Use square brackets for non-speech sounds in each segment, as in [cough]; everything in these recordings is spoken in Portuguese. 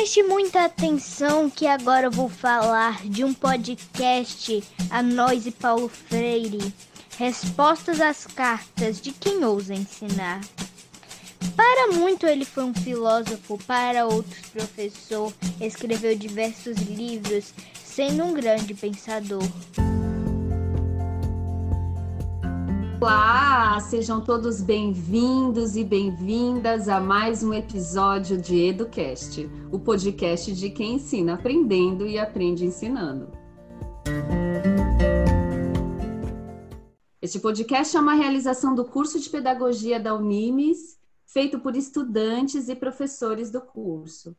Preste muita atenção que agora eu vou falar de um podcast a nós e Paulo Freire. Respostas às cartas de quem ousa ensinar. Para muito ele foi um filósofo, para outros professor, escreveu diversos livros, sendo um grande pensador. Olá, sejam todos bem-vindos e bem-vindas a mais um episódio de EduCast, o podcast de quem ensina aprendendo e aprende ensinando. Este podcast é uma realização do curso de pedagogia da Unimes, feito por estudantes e professores do curso.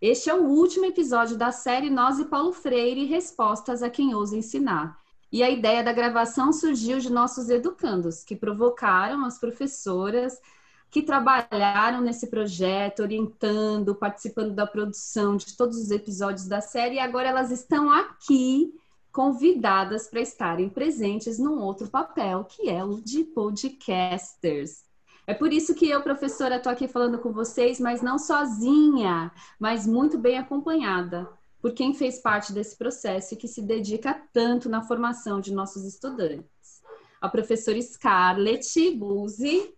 Este é o último episódio da série Nós e Paulo Freire Respostas a quem ousa ensinar e a ideia da gravação surgiu de nossos educandos, que provocaram as professoras que trabalharam nesse projeto, orientando, participando da produção de todos os episódios da série, e agora elas estão aqui convidadas para estarem presentes num outro papel, que é o de podcasters. É por isso que eu, professora, estou aqui falando com vocês, mas não sozinha, mas muito bem acompanhada por quem fez parte desse processo e que se dedica tanto na formação de nossos estudantes. A professora Scarlett Buzzi.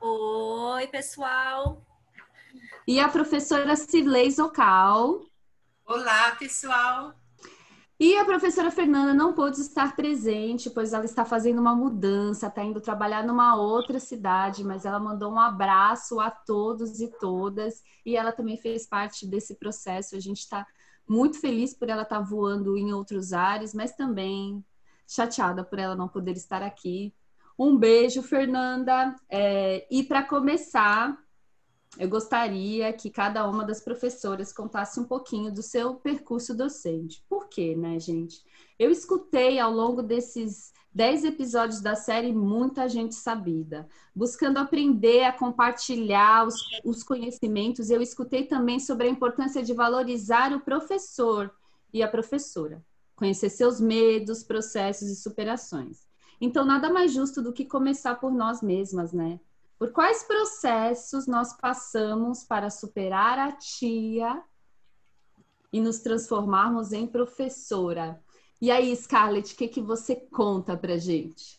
Oi, pessoal. E a professora Cirlei Zocal. Olá, pessoal. E a professora Fernanda não pôde estar presente, pois ela está fazendo uma mudança, está indo trabalhar numa outra cidade, mas ela mandou um abraço a todos e todas, e ela também fez parte desse processo. A gente está muito feliz por ela estar tá voando em outros ares, mas também chateada por ela não poder estar aqui. Um beijo, Fernanda. É, e para começar, eu gostaria que cada uma das professoras contasse um pouquinho do seu percurso docente. Por quê, né, gente? Eu escutei ao longo desses dez episódios da série Muita Gente Sabida, buscando aprender a compartilhar os, os conhecimentos. Eu escutei também sobre a importância de valorizar o professor e a professora, conhecer seus medos, processos e superações. Então, nada mais justo do que começar por nós mesmas, né? Por quais processos nós passamos para superar a tia e nos transformarmos em professora? E aí, Scarlett, o que, que você conta pra gente?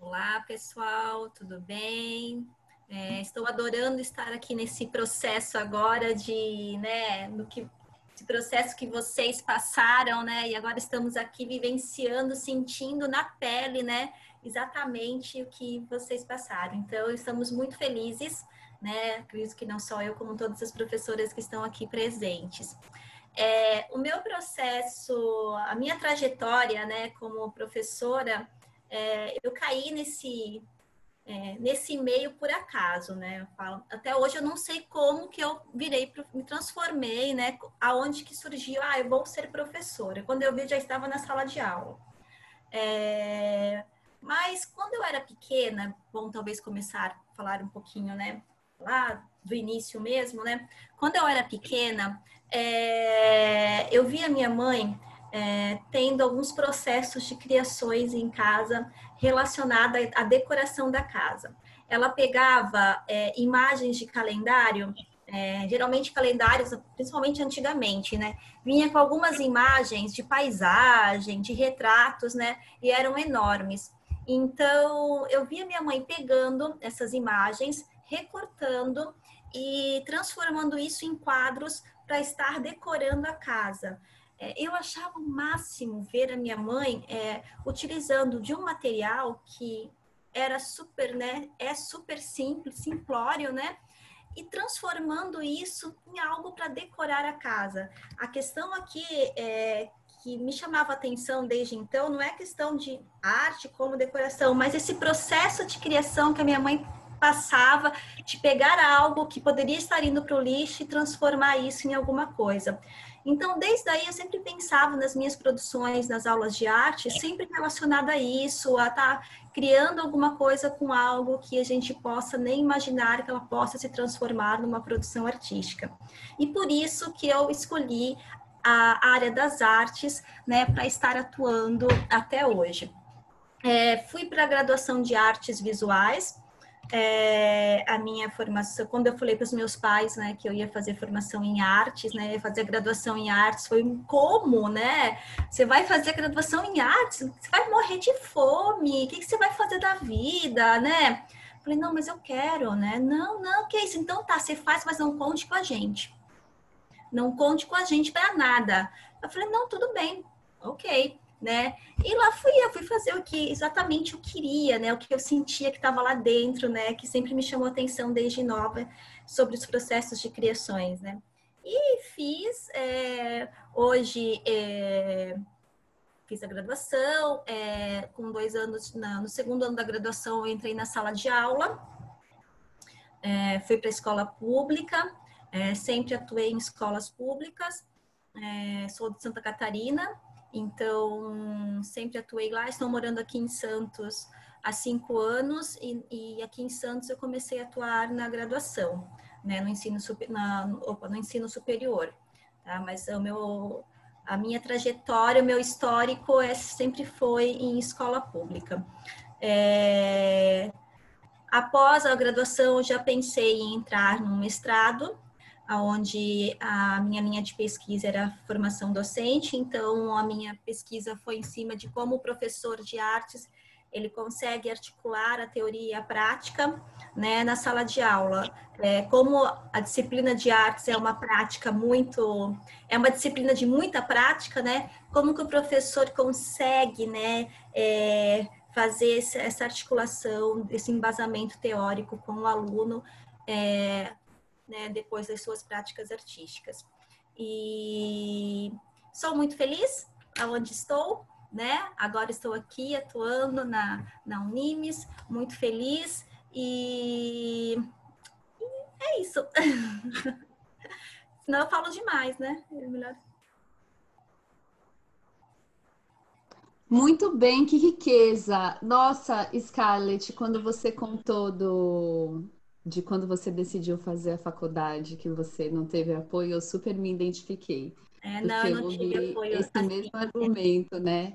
Olá, pessoal, tudo bem? É, estou adorando estar aqui nesse processo agora de, né, no que, esse processo que vocês passaram, né? E agora estamos aqui vivenciando, sentindo na pele, né? Exatamente o que vocês passaram. Então, estamos muito felizes, né? Acredito que não só eu, como todas as professoras que estão aqui presentes. É, o meu processo, a minha trajetória, né, como professora, é, eu caí nesse é, nesse meio por acaso, né? Eu falo, até hoje eu não sei como que eu virei, me transformei, né? Aonde que surgiu, ah, eu vou ser professora. Quando eu vi, já estava na sala de aula. É, mas quando eu era pequena, bom, talvez começar a falar um pouquinho, né? Lá do início mesmo, né? Quando eu era pequena, é, eu vi a minha mãe é, tendo alguns processos de criações em casa relacionada à decoração da casa. Ela pegava é, imagens de calendário, é, geralmente calendários, principalmente antigamente, né? Vinha com algumas imagens de paisagem, de retratos, né? E eram enormes. Então, eu via minha mãe pegando essas imagens, recortando e transformando isso em quadros para estar decorando a casa. É, eu achava o máximo ver a minha mãe é, utilizando de um material que era super, né? É super simples, simplório, né? E transformando isso em algo para decorar a casa. A questão aqui é, que me chamava atenção desde então não é questão de arte como decoração, mas esse processo de criação que a minha mãe passava de pegar algo que poderia estar indo para o lixo e transformar isso em alguma coisa. Então, desde aí, eu sempre pensava nas minhas produções, nas aulas de arte, sempre relacionada a isso, a estar tá criando alguma coisa com algo que a gente possa nem imaginar que ela possa se transformar numa produção artística. E por isso que eu escolhi a área das artes, né, para estar atuando até hoje. É, fui para a graduação de artes visuais, é, a minha formação, quando eu falei para os meus pais, né, que eu ia fazer formação em artes, né, fazer graduação em artes, foi como, né? Você vai fazer graduação em artes, você vai morrer de fome, o que, que você vai fazer da vida, né? Falei, não, mas eu quero, né? Não, não, que isso? Então tá, você faz, mas não conte com a gente. Não conte com a gente para nada. Eu falei, não, tudo bem, ok né? E lá fui eu, fui fazer o que exatamente eu queria, né? O que eu sentia que estava lá dentro, né? Que sempre me chamou atenção desde nova sobre os processos de criações, né? E fiz, é, hoje é, fiz a graduação, é, com dois anos, na, no segundo ano da graduação eu entrei na sala de aula, é, fui para a escola pública, é, sempre atuei em escolas públicas, é, sou de Santa Catarina, então, sempre atuei lá. Estou morando aqui em Santos há cinco anos e, e aqui em Santos eu comecei a atuar na graduação, né, no ensino, super, na, opa, no ensino superior. Tá? Mas o meu, a minha trajetória, o meu histórico é, sempre foi em escola pública. É, após a graduação, eu já pensei em entrar no mestrado, onde a minha linha de pesquisa era formação docente, então a minha pesquisa foi em cima de como o professor de artes ele consegue articular a teoria e a prática né, na sala de aula. É, como a disciplina de artes é uma prática muito, é uma disciplina de muita prática, né? Como que o professor consegue, né, é, fazer essa articulação, esse embasamento teórico com o aluno é, né, depois das suas práticas artísticas. E sou muito feliz aonde estou, né? Agora estou aqui atuando na, na Unimes, muito feliz e, e é isso. [laughs] Senão eu falo demais, né? É melhor Muito bem, que riqueza! Nossa, Scarlett, quando você contou do, de quando você decidiu fazer a faculdade, que você não teve apoio, eu super me identifiquei. É, não, eu não tive apoio. Esse assim, mesmo argumento, né?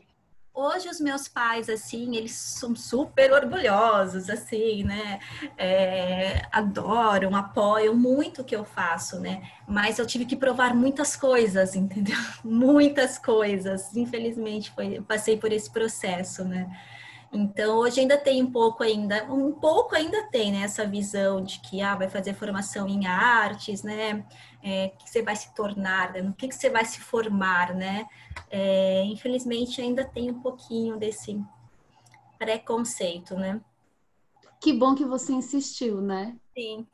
Hoje os meus pais, assim, eles são super orgulhosos, assim, né? É, adoram, apoiam muito o que eu faço, né? Mas eu tive que provar muitas coisas, entendeu? [laughs] Muitas coisas. Infelizmente, foi, passei por esse processo, né? Então, hoje ainda tem um pouco ainda, um pouco ainda tem, né, essa visão de que, ah, vai fazer formação em artes, né, é, que você vai se tornar, né? no que, que você vai se formar, né, é, infelizmente ainda tem um pouquinho desse preconceito, né. Que bom que você insistiu, né? Sim.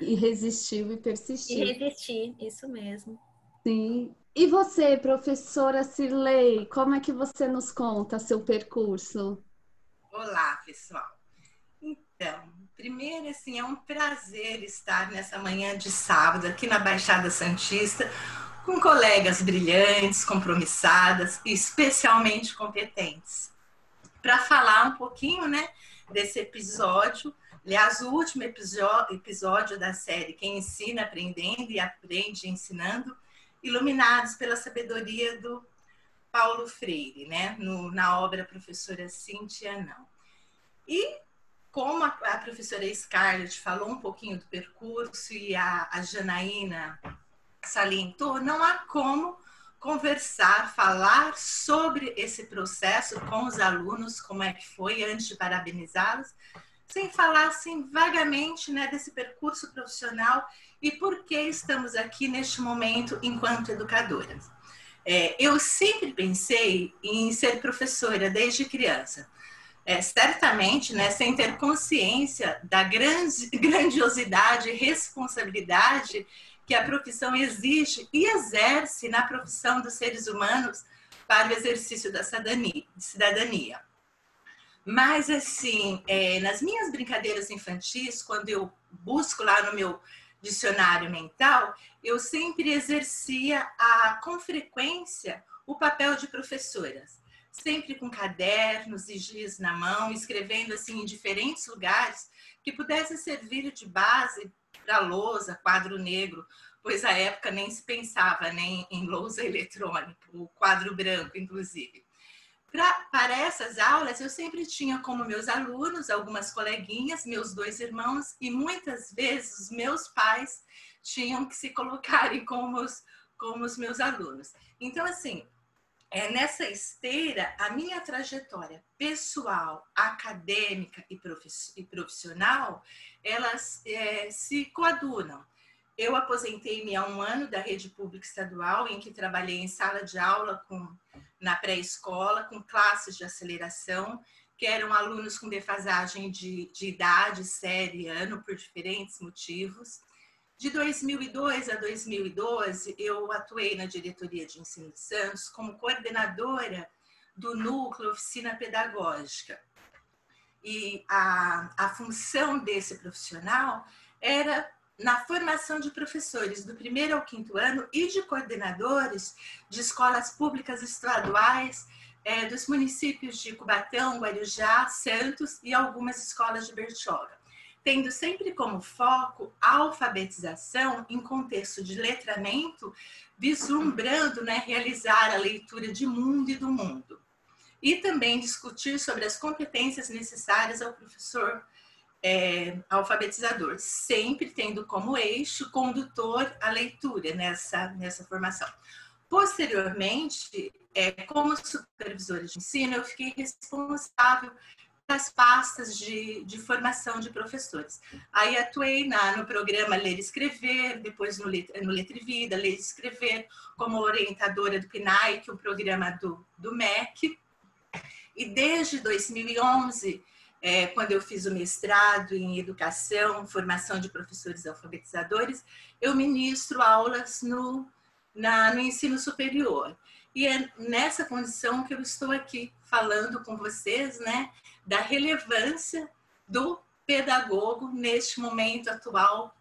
E resistiu e persistiu. E resistir, isso mesmo. Sim. E você, professora Cirlei, como é que você nos conta seu percurso? Olá, pessoal. Então, primeiro, assim, é um prazer estar nessa manhã de sábado aqui na Baixada Santista com colegas brilhantes, compromissadas e especialmente competentes. Para falar um pouquinho, né, desse episódio, aliás, o último episódio, episódio da série Quem Ensina Aprendendo e Aprende Ensinando, iluminados pela sabedoria do Paulo Freire, né? No, na obra Professora Cíntia Não. E como a, a, professora Scarlett falou um pouquinho do percurso e a, a Janaína salientou, não há como conversar, falar sobre esse processo com os alunos, como é que foi, antes de parabenizá-los, sem falar assim vagamente né, desse percurso profissional e por que estamos aqui neste momento enquanto educadoras. É, eu sempre pensei em ser professora desde criança. É, certamente, né, sem ter consciência da grande, [laughs] grandiosidade e responsabilidade que a profissão exige e exerce na profissão dos seres humanos para o exercício da cidadania. Mas, assim, é, nas minhas brincadeiras infantis, quando eu busco lá no meu dicionário mental, eu sempre exercia a, com frequência o papel de professoras, sempre com cadernos e giz na mão, escrevendo assim em diferentes lugares que pudesse servir de base para lousa, quadro negro, pois à época nem se pensava nem em lousa eletrônica, o quadro branco, inclusive. Pra, para essas aulas, eu sempre tinha como meus alunos algumas coleguinhas, meus dois irmãos, e muitas vezes meus pais tinham que se colocarem como os, como os meus alunos. Então, assim, é, nessa esteira, a minha trajetória pessoal, acadêmica e profissional, elas é, se coadunam. Eu aposentei-me há um ano da rede pública estadual, em que trabalhei em sala de aula com, na pré-escola, com classes de aceleração, que eram alunos com defasagem de, de idade, série, ano, por diferentes motivos. De 2002 a 2012, eu atuei na diretoria de ensino de Santos como coordenadora do núcleo Oficina Pedagógica. E a, a função desse profissional era na formação de professores do primeiro ao quinto ano e de coordenadores de escolas públicas estaduais é, dos municípios de Cubatão, Guarujá, Santos e algumas escolas de Bertioga tendo sempre como foco a alfabetização em contexto de letramento, vislumbrando né, realizar a leitura de mundo e do mundo. E também discutir sobre as competências necessárias ao professor é, alfabetizador, sempre tendo como eixo condutor a leitura nessa, nessa formação. Posteriormente, é, como supervisora de ensino, eu fiquei responsável das pastas de, de formação de professores. Aí atuei na, no programa Ler e Escrever, depois no, no Letra e Vida, Ler e Escrever, como orientadora do PNAE, que é o programa do, do MEC. E desde 2011, é, quando eu fiz o mestrado em Educação, Formação de Professores Alfabetizadores, eu ministro aulas no, na, no ensino superior. E é nessa condição que eu estou aqui falando com vocês, né, da relevância do pedagogo neste momento atual,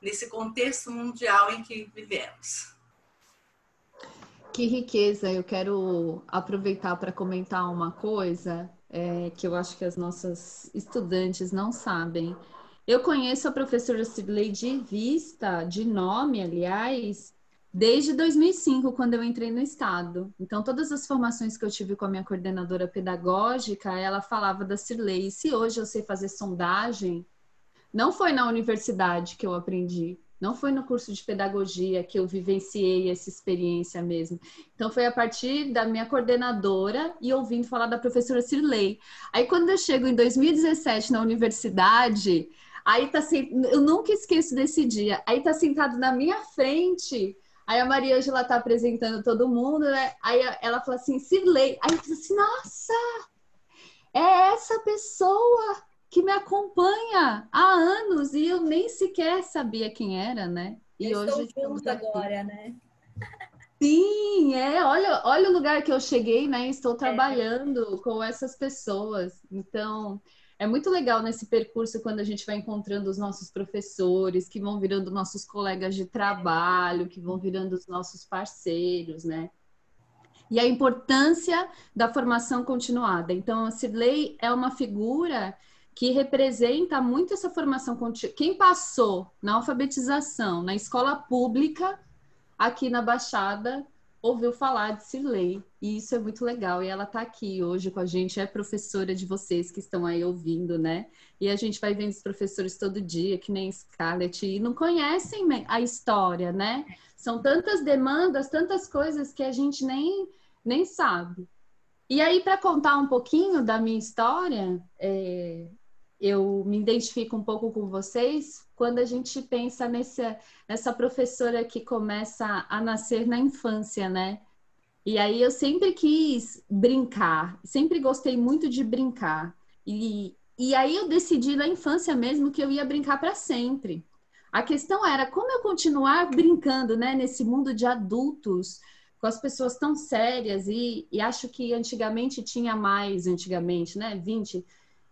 nesse contexto mundial em que vivemos. Que riqueza! Eu quero aproveitar para comentar uma coisa é, que eu acho que as nossas estudantes não sabem. Eu conheço a professora Sidley de vista, de nome, aliás, desde 2005, quando eu entrei no Estado. Então, todas as formações que eu tive com a minha coordenadora pedagógica, ela falava da Cirlei. E se hoje eu sei fazer sondagem, não foi na universidade que eu aprendi, não foi no curso de pedagogia que eu vivenciei essa experiência mesmo. Então, foi a partir da minha coordenadora e ouvindo falar da professora Cirlei. Aí, quando eu chego em 2017 na universidade, aí tá assim, eu nunca esqueço desse dia. Aí tá sentado na minha frente Aí a Maria Ângela tá apresentando todo mundo, né? Aí ela fala assim, Cirlei. Aí eu falo assim, nossa, é essa pessoa que me acompanha há anos e eu nem sequer sabia quem era, né? E eu hoje estou junto agora, né? Sim, é. Olha, olha o lugar que eu cheguei, né? Estou é. trabalhando é. com essas pessoas. Então, é muito legal nesse percurso quando a gente vai encontrando os nossos professores, que vão virando nossos colegas de trabalho, que vão virando os nossos parceiros, né? E a importância da formação continuada. Então, a Cirlei é uma figura que representa muito essa formação contínua. Quem passou na alfabetização, na escola pública, aqui na Baixada, ouviu falar de Cirlei. E isso é muito legal. E ela está aqui hoje com a gente, é professora de vocês que estão aí ouvindo, né? E a gente vai vendo os professores todo dia, que nem Scarlett, e não conhecem a história, né? São tantas demandas, tantas coisas que a gente nem, nem sabe. E aí, para contar um pouquinho da minha história, é, eu me identifico um pouco com vocês quando a gente pensa nessa, nessa professora que começa a nascer na infância, né? E aí eu sempre quis brincar, sempre gostei muito de brincar. E, e aí eu decidi na infância mesmo que eu ia brincar para sempre. A questão era como eu continuar brincando, né, nesse mundo de adultos, com as pessoas tão sérias e, e acho que antigamente tinha mais, antigamente, né, 20,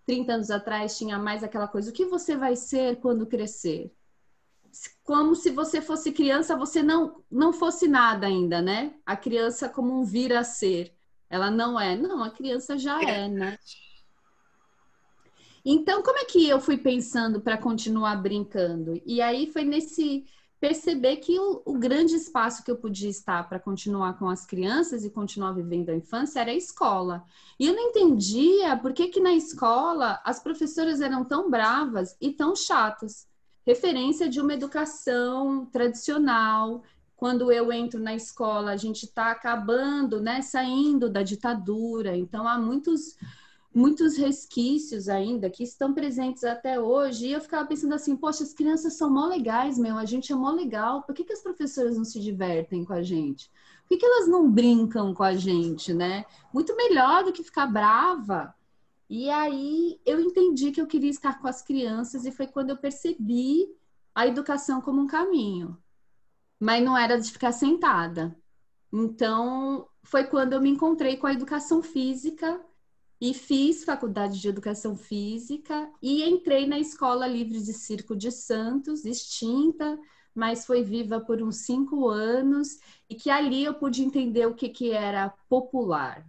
30 anos atrás tinha mais aquela coisa: o que você vai ser quando crescer? Como se você fosse criança, você não, não fosse nada ainda, né? A criança como um vir a ser. Ela não é. Não, a criança já é, né? Então, como é que eu fui pensando para continuar brincando? E aí foi nesse perceber que o, o grande espaço que eu podia estar para continuar com as crianças e continuar vivendo a infância era a escola. E eu não entendia por que, que na escola as professoras eram tão bravas e tão chatas. Referência de uma educação tradicional. Quando eu entro na escola, a gente está acabando, né, saindo da ditadura. Então, há muitos muitos resquícios ainda que estão presentes até hoje. E eu ficava pensando assim, poxa, as crianças são mó legais, meu, a gente é mó legal. Por que, que as professoras não se divertem com a gente? Por que, que elas não brincam com a gente, né? Muito melhor do que ficar brava. E aí eu entendi que eu queria estar com as crianças e foi quando eu percebi a educação como um caminho. Mas não era de ficar sentada. Então, foi quando eu me encontrei com a educação física e fiz faculdade de educação física e entrei na Escola Livre de Circo de Santos, extinta, mas foi viva por uns cinco anos e que ali eu pude entender o que, que era popular.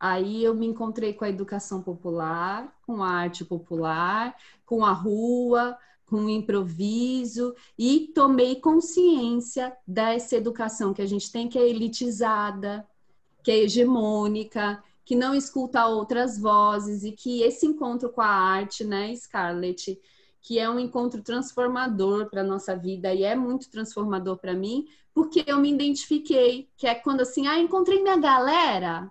Aí eu me encontrei com a educação popular, com a arte popular, com a rua, com o improviso e tomei consciência dessa educação que a gente tem, que é elitizada, que é hegemônica, que não escuta outras vozes e que esse encontro com a arte, né, Scarlett, que é um encontro transformador para nossa vida e é muito transformador para mim, porque eu me identifiquei, que é quando assim, ah, encontrei minha galera.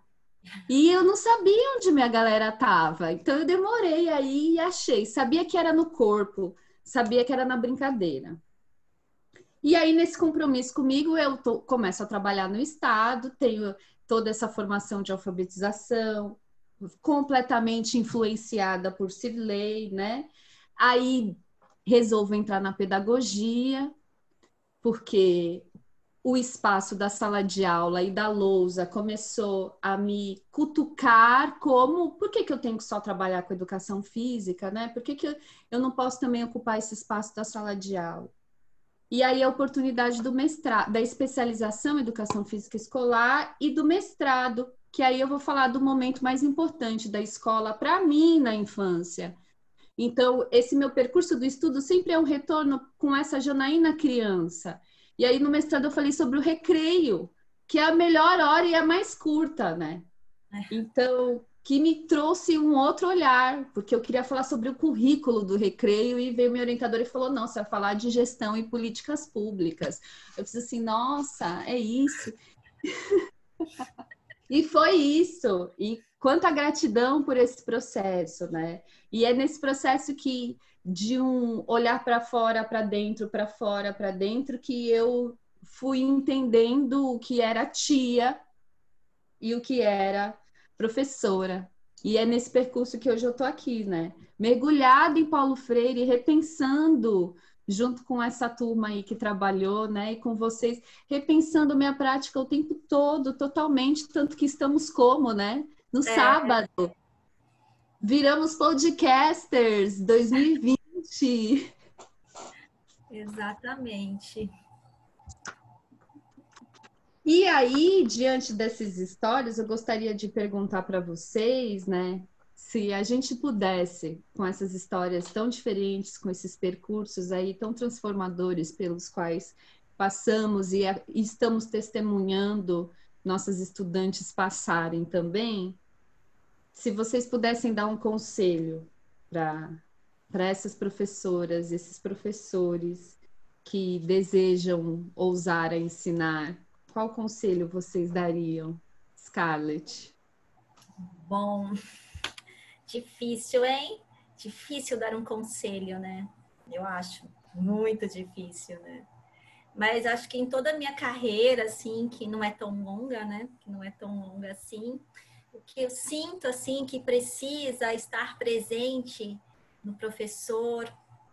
E eu não sabia onde minha galera estava. Então eu demorei aí e achei, sabia que era no corpo, sabia que era na brincadeira. E aí, nesse compromisso comigo, eu tô, começo a trabalhar no Estado, tenho toda essa formação de alfabetização, completamente influenciada por Cirlei, né? Aí resolvo entrar na pedagogia, porque o espaço da sala de aula e da lousa começou a me cutucar como por que, que eu tenho que só trabalhar com educação física, né? Por que, que eu não posso também ocupar esse espaço da sala de aula? E aí a oportunidade do mestrado, da especialização em educação física escolar e do mestrado, que aí eu vou falar do momento mais importante da escola para mim na infância. Então, esse meu percurso do estudo sempre é um retorno com essa Janaína criança. E aí no mestrado eu falei sobre o recreio, que é a melhor hora e a mais curta, né? É. Então, que me trouxe um outro olhar, porque eu queria falar sobre o currículo do recreio e veio meu orientador e falou: não, você vai falar de gestão e políticas públicas. Eu fiz assim, nossa, é isso. [laughs] e foi isso. E quanta gratidão por esse processo, né? E é nesse processo que de um olhar para fora, para dentro, para fora, para dentro, que eu fui entendendo o que era tia e o que era professora. E é nesse percurso que hoje eu estou aqui, né? Mergulhada em Paulo Freire, repensando junto com essa turma aí que trabalhou, né, e com vocês, repensando minha prática o tempo todo, totalmente, tanto que estamos como, né, no é. sábado. Viramos podcasters 2020. Exatamente. E aí, diante dessas histórias, eu gostaria de perguntar para vocês, né, se a gente pudesse, com essas histórias tão diferentes, com esses percursos aí tão transformadores pelos quais passamos e, estamos testemunhando nossas estudantes passarem também, se vocês pudessem dar um conselho para essas professoras, esses professores que desejam ousar a ensinar qual conselho vocês dariam, Scarlett? Bom, [laughs] difícil, hein? Difícil dar um conselho, né? Eu acho muito difícil, né? Mas acho que em toda a minha carreira, assim, que não é tão longa, né? Que não é tão longa assim, o que eu sinto, assim, que precisa estar presente no professor,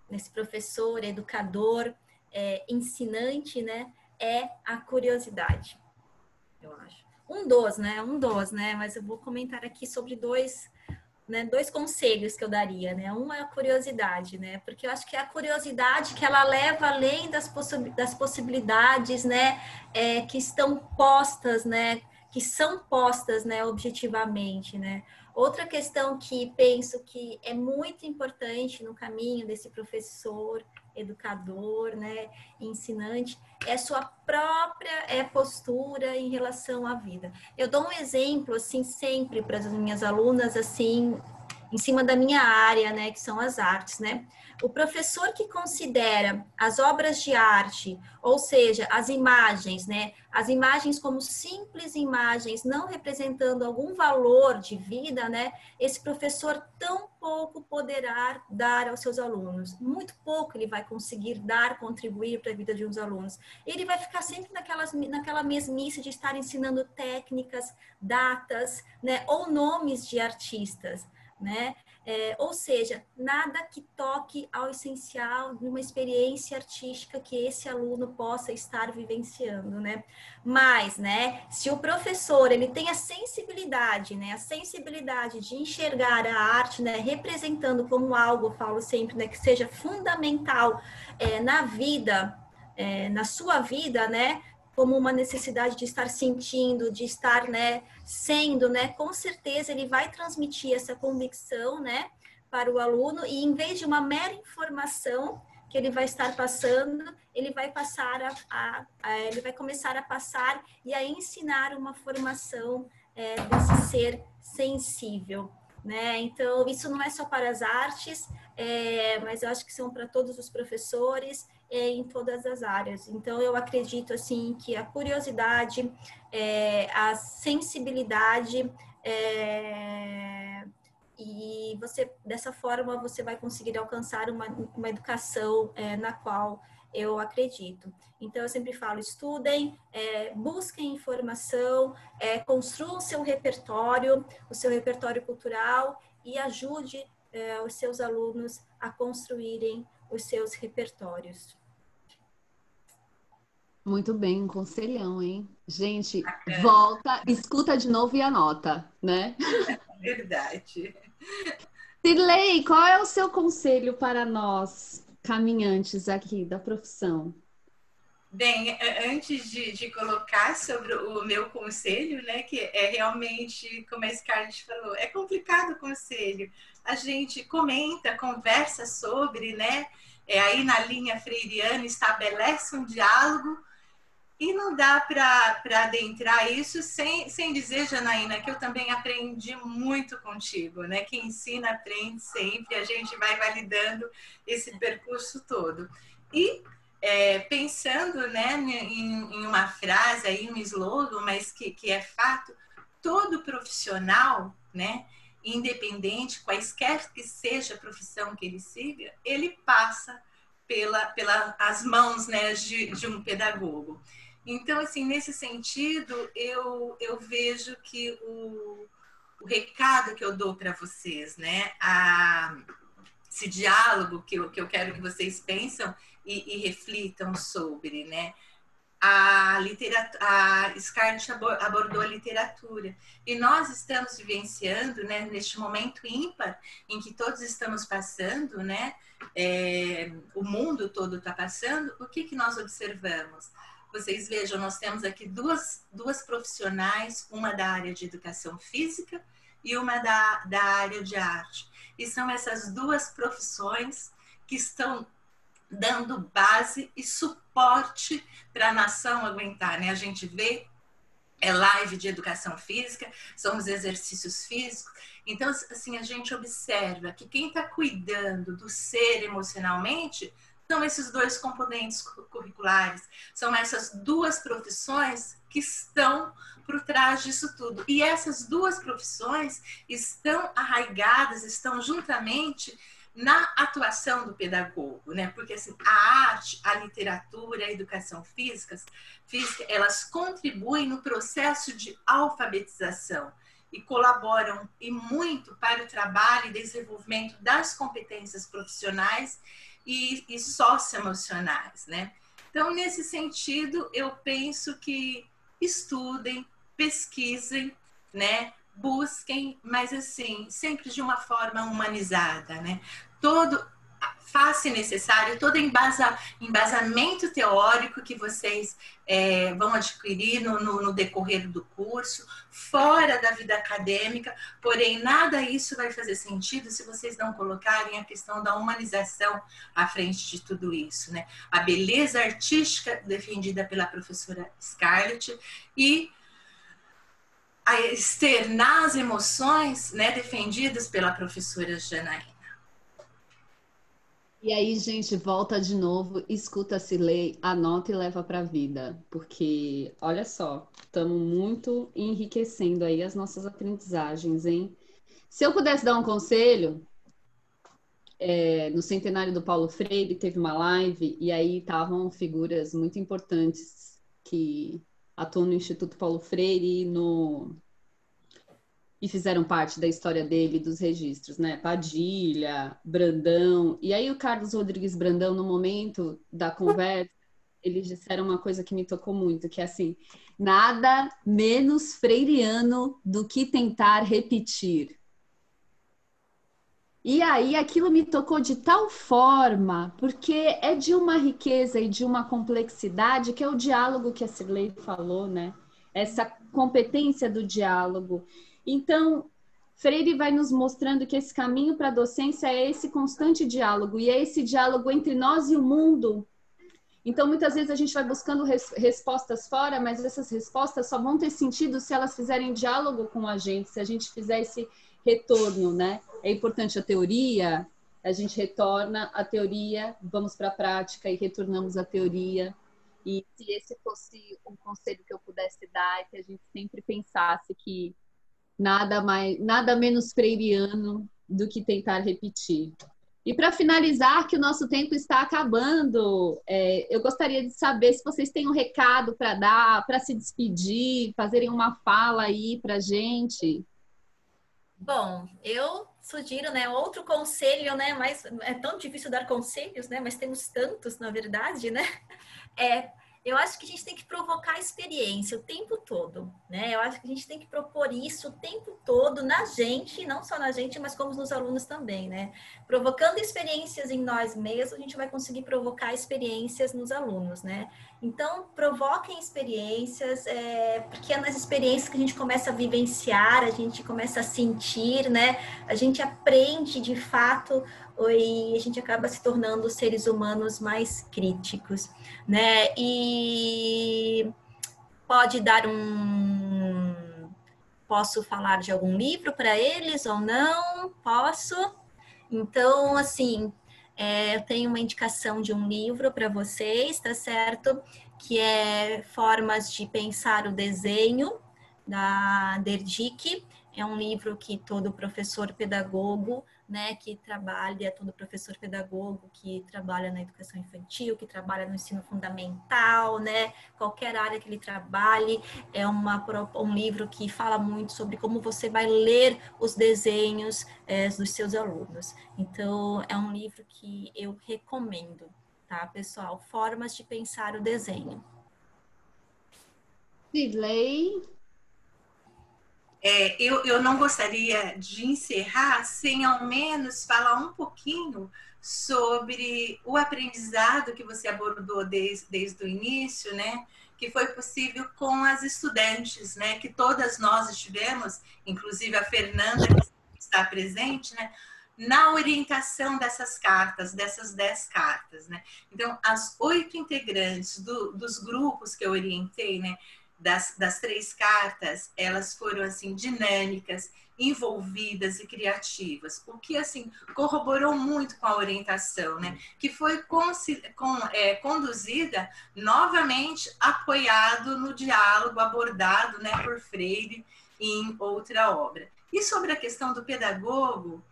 nesse professor, educador, é, ensinante, né? É a curiosidade, eu acho. Um dos, né? Um dos, né? Mas eu vou comentar aqui sobre dois, né? Dois conselhos que eu daria, né? Um é a curiosidade, né? Porque eu acho que é a curiosidade que ela leva além das, possi das possibilidades, né? É, que estão postas, né? Que são postas, né? Objetivamente, né? Outra questão que penso que é muito importante no caminho desse professor educador, né, ensinante, é sua própria é, postura em relação à vida. Eu dou um exemplo, assim, sempre para as minhas alunas, assim, em cima da minha área, né, que são as artes, né? O professor que considera as obras de arte, ou seja, as imagens, né, as imagens como simples imagens, não representando algum valor de vida, né, esse professor tão pouco poderá dar aos seus alunos. Muito pouco ele vai conseguir dar, contribuir para a vida de uns alunos. Ele vai ficar sempre naquelas, naquela mesmice de estar ensinando técnicas, datas, né, ou nomes de artistas né? É, ou seja, nada que toque ao essencial de uma experiência artística que esse aluno possa estar vivenciando, né? Mas, né, se o professor ele tem a sensibilidade, né, a sensibilidade de enxergar a arte, né, representando como algo, falo sempre, né, que seja fundamental é, na vida, é, na sua vida, né, como uma necessidade de estar sentindo, de estar, né, sendo, né, com certeza ele vai transmitir essa convicção, né, para o aluno e em vez de uma mera informação que ele vai estar passando, ele vai passar a, a, a ele vai começar a passar e a ensinar uma formação é, desse ser sensível, né? Então isso não é só para as artes, é, mas eu acho que são para todos os professores é, em todas as áreas. Então, eu acredito assim que a curiosidade, é, a sensibilidade é, e você dessa forma você vai conseguir alcançar uma, uma educação é, na qual eu acredito. Então, eu sempre falo: estudem, é, busquem informação, é, construam seu repertório, o seu repertório cultural e ajude é, os seus alunos a construírem os seus repertórios. Muito bem, um conselhão, hein? Gente, volta, escuta de novo e anota, né? [laughs] Verdade. Cirlei, qual é o seu conselho para nós, caminhantes aqui da profissão? Bem, antes de, de, colocar sobre o meu conselho, né, que é realmente, como a Scarlett falou, é complicado o conselho. A gente comenta, conversa sobre, né, é, aí na linha freiriana estabelece um diálogo, e não dá para adentrar isso sem, sem dizer, Janaína, que eu também aprendi muito contigo, né? Quem ensina aprende sempre, a gente vai validando esse percurso todo. E é, pensando né, em, em, uma frase, aí, um slogan, mas que, que é fato, todo profissional, né, independente, quaisquer que seja a profissão que ele siga, ele passa pela, pela mãos né, de, de um pedagogo. Então, assim, nesse sentido, eu, eu vejo que o, o recado que eu dou para vocês, né, a, esse diálogo que eu, que eu quero que vocês pensam e, e reflitam sobre, né, a, a Scarlett abordou a literatura e nós estamos vivenciando, né, neste momento ímpar em que todos estamos passando, né, é, o mundo todo está passando, o que, que nós observamos? Vocês vejam, nós temos aqui duas, duas profissionais, uma da área de educação física e uma da, da área de arte. E são essas duas profissões que estão dando base e suporte para a nação aguentar, né? A gente vê é live de educação física, são os exercícios físicos. Então, assim, a gente observa que quem está cuidando do ser emocionalmente são esses dois componentes curriculares, são essas duas profissões que estão por trás disso tudo. E essas duas profissões estão arraigadas, estão juntamente na atuação do pedagogo, né? Porque assim, a arte, a literatura, a educação física, física, elas contribuem no processo de alfabetização e colaboram e muito para o trabalho e desenvolvimento das competências profissionais e, e socioemocionais, né? Então, nesse sentido, eu penso que estudem, pesquisem, né? Busquem, mas assim, sempre de uma forma humanizada, né? Todo faz-se necessário todo embasa, embasamento teórico que vocês é, vão adquirir no, no, no, decorrer do curso, fora da vida acadêmica, porém, nada isso vai fazer sentido se vocês não colocarem a questão da humanização à frente de tudo isso, né? A beleza artística defendida pela professora Scarlett e externar as emoções, né, defendidas pela professora Janaína. E aí, gente, volta de novo, escuta-se lei, anota e leva para a vida, porque olha só, estamos muito enriquecendo aí as nossas aprendizagens, hein? Se eu pudesse dar um conselho, é, no centenário do Paulo Freire teve uma live e aí estavam figuras muito importantes que atuam no Instituto Paulo Freire no e fizeram parte da história dele, dos registros, né? Padilha, Brandão. E aí o Carlos Rodrigues Brandão, no momento da conversa, eles disseram uma coisa que me tocou muito, que é assim, nada menos freiriano do que tentar repetir. E aí aquilo me tocou de tal forma, porque é de uma riqueza e de uma complexidade que é o diálogo que a Cirlei falou, né? Essa competência do diálogo. Então, Freire vai nos mostrando que esse caminho para a docência é esse constante diálogo, e é esse diálogo entre nós e o mundo. Então, muitas vezes a gente vai buscando res respostas fora, mas essas respostas só vão ter sentido se elas fizerem diálogo com a gente, se a gente fizer esse retorno, né? É importante a teoria, a gente retorna a teoria, vamos para a prática e retornamos a teoria. E se esse fosse um conselho que eu pudesse dar, é que a gente sempre pensasse que nada mais, nada menos freiriano do que tentar repetir. E para finalizar, que o nosso tempo está acabando, é, eu gostaria de saber se vocês têm um recado para dar, para se despedir, fazerem uma fala aí para gente. Bom, eu sugiro, né, outro conselho, né, mas é tão difícil dar conselhos, né, mas temos tantos, na verdade, né, é eu acho que a gente tem que provocar experiência o tempo todo, né? Eu acho que a gente tem que propor isso o tempo todo na gente, não só na gente, mas como nos alunos também, né? Provocando experiências em nós mesmos, a gente vai conseguir provocar experiências nos alunos, né? Então, provoquem experiências, é, porque é nas experiências que a gente começa a vivenciar, a gente começa a sentir, né? A gente aprende de fato e a gente acaba se tornando seres humanos mais críticos, né? E pode dar um. Posso falar de algum livro para eles ou não? Posso? Então, assim, é, eu tenho uma indicação de um livro para vocês, tá certo? Que é Formas de Pensar o Desenho, da Derdick. É um livro que todo professor pedagogo né, que trabalha, todo professor pedagogo que trabalha na educação infantil, que trabalha no ensino fundamental, né, qualquer área que ele trabalhe, é uma, um livro que fala muito sobre como você vai ler os desenhos é, dos seus alunos. Então, é um livro que eu recomendo, tá, pessoal? Formas de pensar o desenho. Sidley, é, eu, eu não gostaria de encerrar sem ao menos falar um pouquinho sobre o aprendizado que você abordou desde, desde o início, né? Que foi possível com as estudantes, né? Que todas nós estivemos, inclusive a Fernanda, que está presente, né? Na orientação dessas cartas, dessas dez cartas, né? Então, as oito integrantes do, dos grupos que eu orientei, né? Das, das três cartas, elas foram assim dinâmicas, envolvidas e criativas, o que assim corroborou muito com a orientação, né? Que foi com, é, conduzida novamente apoiado no diálogo abordado, né, por Freire em outra obra. E sobre a questão do pedagogo,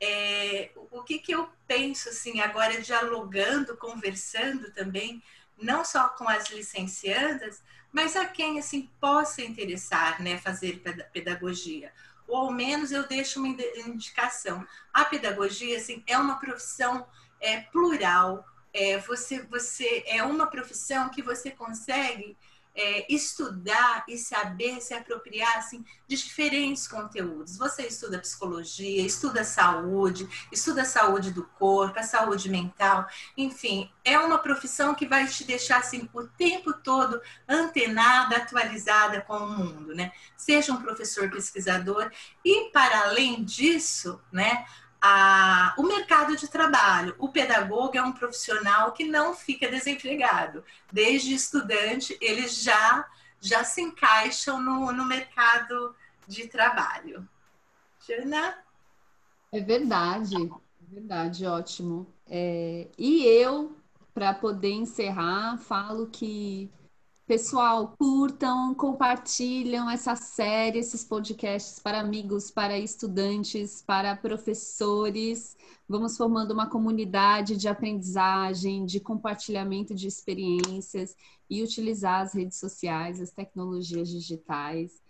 é, o que, que eu penso assim agora dialogando, conversando também, não só com as licenciadas, mas a quem assim possa interessar, né, fazer pedagogia. Ou ao menos eu deixo uma indicação. A pedagogia assim é uma profissão é, plural. É, você você é uma profissão que você consegue é, estudar e saber se apropriar assim, de diferentes conteúdos. Você estuda psicologia, estuda saúde, estuda a saúde do corpo, a saúde mental, enfim, é uma profissão que vai te deixar assim o tempo todo antenada, atualizada com o mundo, né? Seja um professor pesquisador e para além disso, né? A, o mercado de trabalho. O pedagogo é um profissional que não fica desempregado. Desde estudante, eles já, já se encaixam no, no mercado de trabalho. Jana? É verdade, é verdade, ótimo. É, e eu, para poder encerrar, falo que Pessoal, curtam, compartilham essa série, esses podcasts para amigos, para estudantes, para professores. Vamos formando uma comunidade de aprendizagem, de compartilhamento de experiências e utilizar as redes sociais, as tecnologias digitais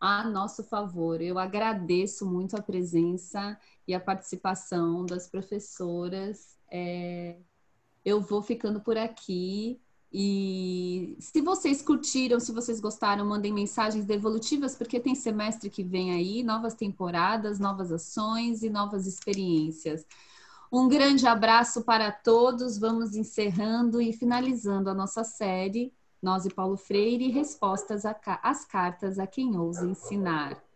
a nosso favor. Eu agradeço muito a presença e a participação das professoras. É... Eu vou ficando por aqui. E se vocês curtiram, se vocês gostaram, mandem mensagens devolutivas, porque tem semestre que vem aí, novas temporadas, novas ações e novas experiências. Um grande abraço para todos. Vamos encerrando e finalizando a nossa série, Nós e Paulo Freire, respostas às cartas a quem ousa ensinar.